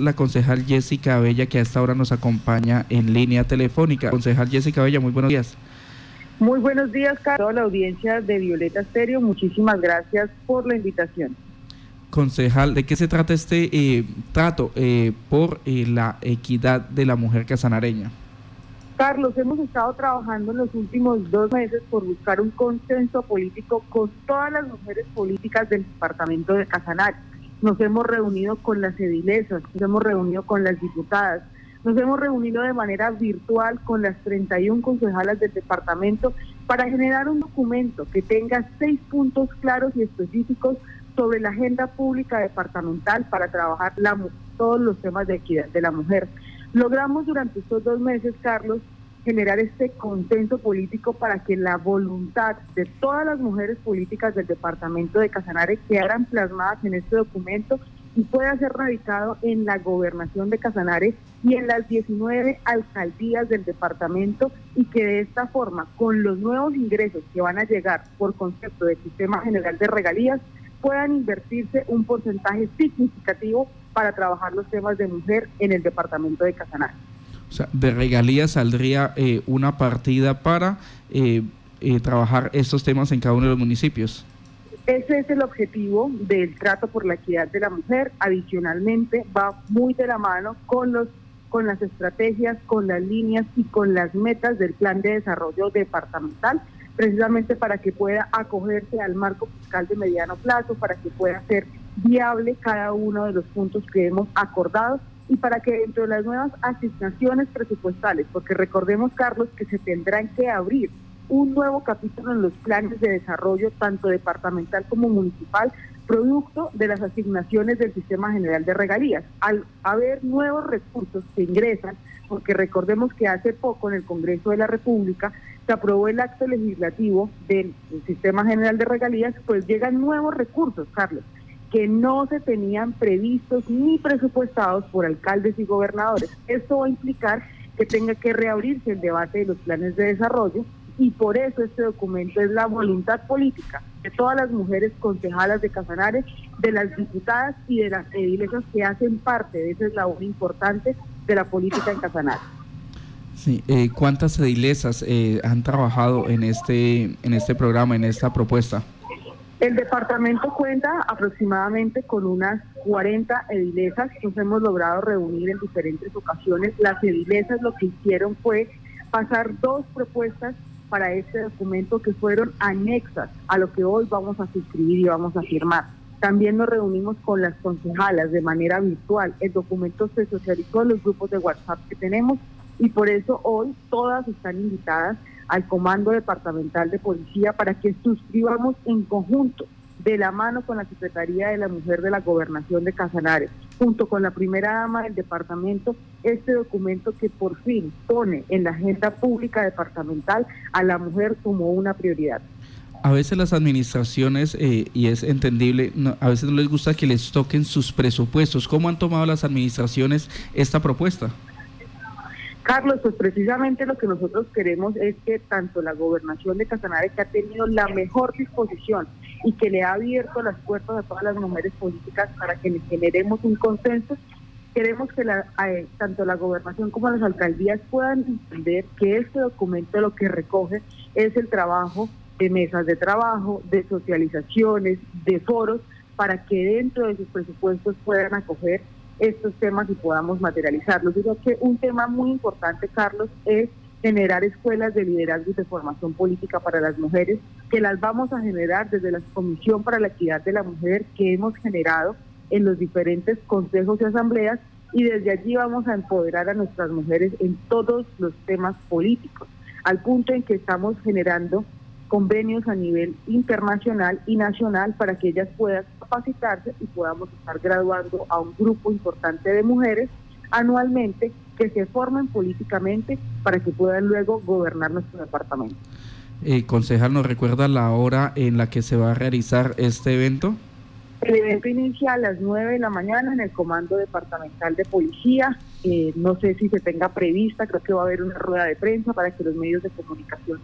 la concejal Jessica Bella, que a esta hora nos acompaña en línea telefónica. Concejal Jessica Bella, muy buenos días. Muy buenos días, Carlos, la audiencia de Violeta Stereo. Muchísimas gracias por la invitación. Concejal, ¿de qué se trata este eh, trato eh, por eh, la equidad de la mujer casanareña? Carlos, hemos estado trabajando en los últimos dos meses por buscar un consenso político con todas las mujeres políticas del departamento de Casanare. Nos hemos reunido con las edilesas, nos hemos reunido con las diputadas, nos hemos reunido de manera virtual con las 31 concejalas del departamento para generar un documento que tenga seis puntos claros y específicos sobre la agenda pública departamental para trabajar todos los temas de equidad de la mujer. Logramos durante estos dos meses, Carlos, generar este consenso político para que la voluntad de todas las mujeres políticas del departamento de Casanare quedaran plasmadas en este documento y pueda ser radicado en la gobernación de Casanare y en las 19 alcaldías del departamento y que de esta forma, con los nuevos ingresos que van a llegar por concepto del sistema general de regalías, puedan invertirse un porcentaje significativo para trabajar los temas de mujer en el departamento de Casanare. O sea, de regalías saldría eh, una partida para eh, eh, trabajar estos temas en cada uno de los municipios. Ese es el objetivo del trato por la equidad de la mujer. Adicionalmente, va muy de la mano con los con las estrategias, con las líneas y con las metas del plan de desarrollo departamental, precisamente para que pueda acogerse al marco fiscal de mediano plazo, para que pueda ser viable cada uno de los puntos que hemos acordado y para que dentro de las nuevas asignaciones presupuestales, porque recordemos, Carlos, que se tendrán que abrir un nuevo capítulo en los planes de desarrollo, tanto departamental como municipal, producto de las asignaciones del Sistema General de Regalías. Al haber nuevos recursos que ingresan, porque recordemos que hace poco en el Congreso de la República se aprobó el acto legislativo del Sistema General de Regalías, pues llegan nuevos recursos, Carlos que no se tenían previstos ni presupuestados por alcaldes y gobernadores. Esto va a implicar que tenga que reabrirse el debate de los planes de desarrollo y por eso este documento es la voluntad política de todas las mujeres concejalas de Casanares, de las diputadas y de las edilesas que hacen parte de esa labor importante de la política en Casanares. Sí, eh, ¿cuántas edilesas eh, han trabajado en este, en este programa, en esta propuesta? El departamento cuenta aproximadamente con unas 40 edilesas. Nos hemos logrado reunir en diferentes ocasiones. Las edilesas lo que hicieron fue pasar dos propuestas para este documento que fueron anexas a lo que hoy vamos a suscribir y vamos a firmar. También nos reunimos con las concejalas de manera virtual. El documento se socializó en los grupos de WhatsApp que tenemos y por eso hoy todas están invitadas al Comando Departamental de Policía para que suscribamos en conjunto, de la mano con la Secretaría de la Mujer de la Gobernación de Casanares, junto con la primera dama del departamento, este documento que por fin pone en la agenda pública departamental a la mujer como una prioridad. A veces las administraciones, eh, y es entendible, a veces no les gusta que les toquen sus presupuestos. ¿Cómo han tomado las administraciones esta propuesta? Carlos, pues precisamente lo que nosotros queremos es que tanto la gobernación de Casanare, que ha tenido la mejor disposición y que le ha abierto las puertas a todas las mujeres políticas para que generemos un consenso, queremos que la, eh, tanto la gobernación como las alcaldías puedan entender que este documento lo que recoge es el trabajo de mesas de trabajo, de socializaciones, de foros, para que dentro de sus presupuestos puedan acoger estos temas y podamos materializarlos. Digo que un tema muy importante, Carlos, es generar escuelas de liderazgo y de formación política para las mujeres, que las vamos a generar desde la Comisión para la Equidad de la Mujer que hemos generado en los diferentes consejos y asambleas y desde allí vamos a empoderar a nuestras mujeres en todos los temas políticos, al punto en que estamos generando convenios a nivel internacional y nacional para que ellas puedan capacitarse y podamos estar graduando a un grupo importante de mujeres anualmente que se formen políticamente para que puedan luego gobernar nuestro departamento. Eh, concejal, ¿nos recuerda la hora en la que se va a realizar este evento? El evento inicia a las 9 de la mañana en el Comando Departamental de Policía. Eh, no sé si se tenga prevista, creo que va a haber una rueda de prensa para que los medios de comunicación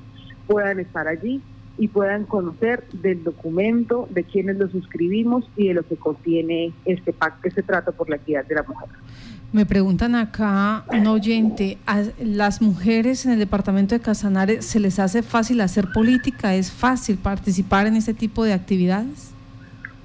puedan estar allí. y puedan conocer del documento, de quienes lo suscribimos y de lo que contiene este pacto, este trato por la equidad de la mujer. Me preguntan acá, un oyente, ¿a las mujeres en el departamento de Casanare se les hace fácil hacer política? ¿Es fácil participar en este tipo de actividades?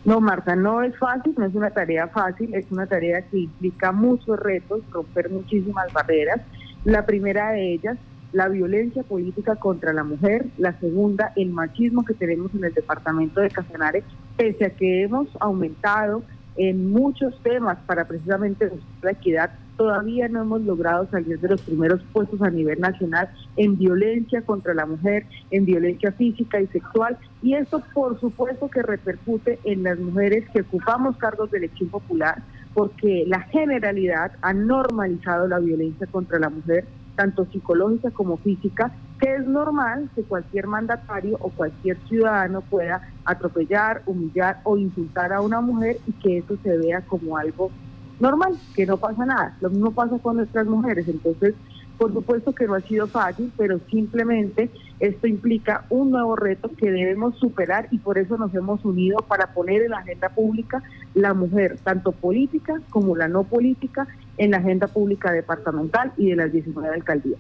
No, Marta, no es fácil, no es una tarea fácil, es una tarea que implica muchos retos, romper muchísimas barreras. La primera de ellas la violencia política contra la mujer, la segunda, el machismo que tenemos en el departamento de Casanare, pese a que hemos aumentado en muchos temas para precisamente la equidad, todavía no hemos logrado salir de los primeros puestos a nivel nacional en violencia contra la mujer, en violencia física y sexual, y esto por supuesto que repercute en las mujeres que ocupamos cargos de elección popular, porque la generalidad ha normalizado la violencia contra la mujer tanto psicológica como física, que es normal que cualquier mandatario o cualquier ciudadano pueda atropellar, humillar o insultar a una mujer y que eso se vea como algo normal, que no pasa nada. Lo mismo pasa con nuestras mujeres. Entonces, por supuesto que no ha sido fácil, pero simplemente esto implica un nuevo reto que debemos superar y por eso nos hemos unido para poner en la agenda pública la mujer, tanto política como la no política, en la agenda pública departamental y de las 19 alcaldías.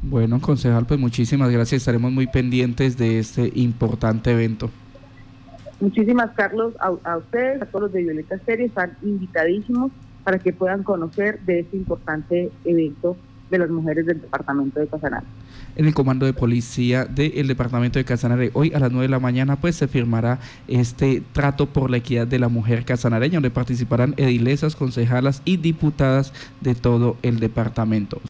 Bueno, concejal, pues muchísimas gracias. Estaremos muy pendientes de este importante evento. Muchísimas, Carlos, a, ustedes, a todos los de Violeta Serie, están invitadísimos para que puedan conocer de este importante evento de las mujeres del departamento de Casanare. En el comando de policía del departamento de Casanare, hoy a las 9 de la mañana, pues se firmará este trato por la equidad de la mujer casanareña, donde participarán edilesas, concejalas y diputadas de todo el departamento.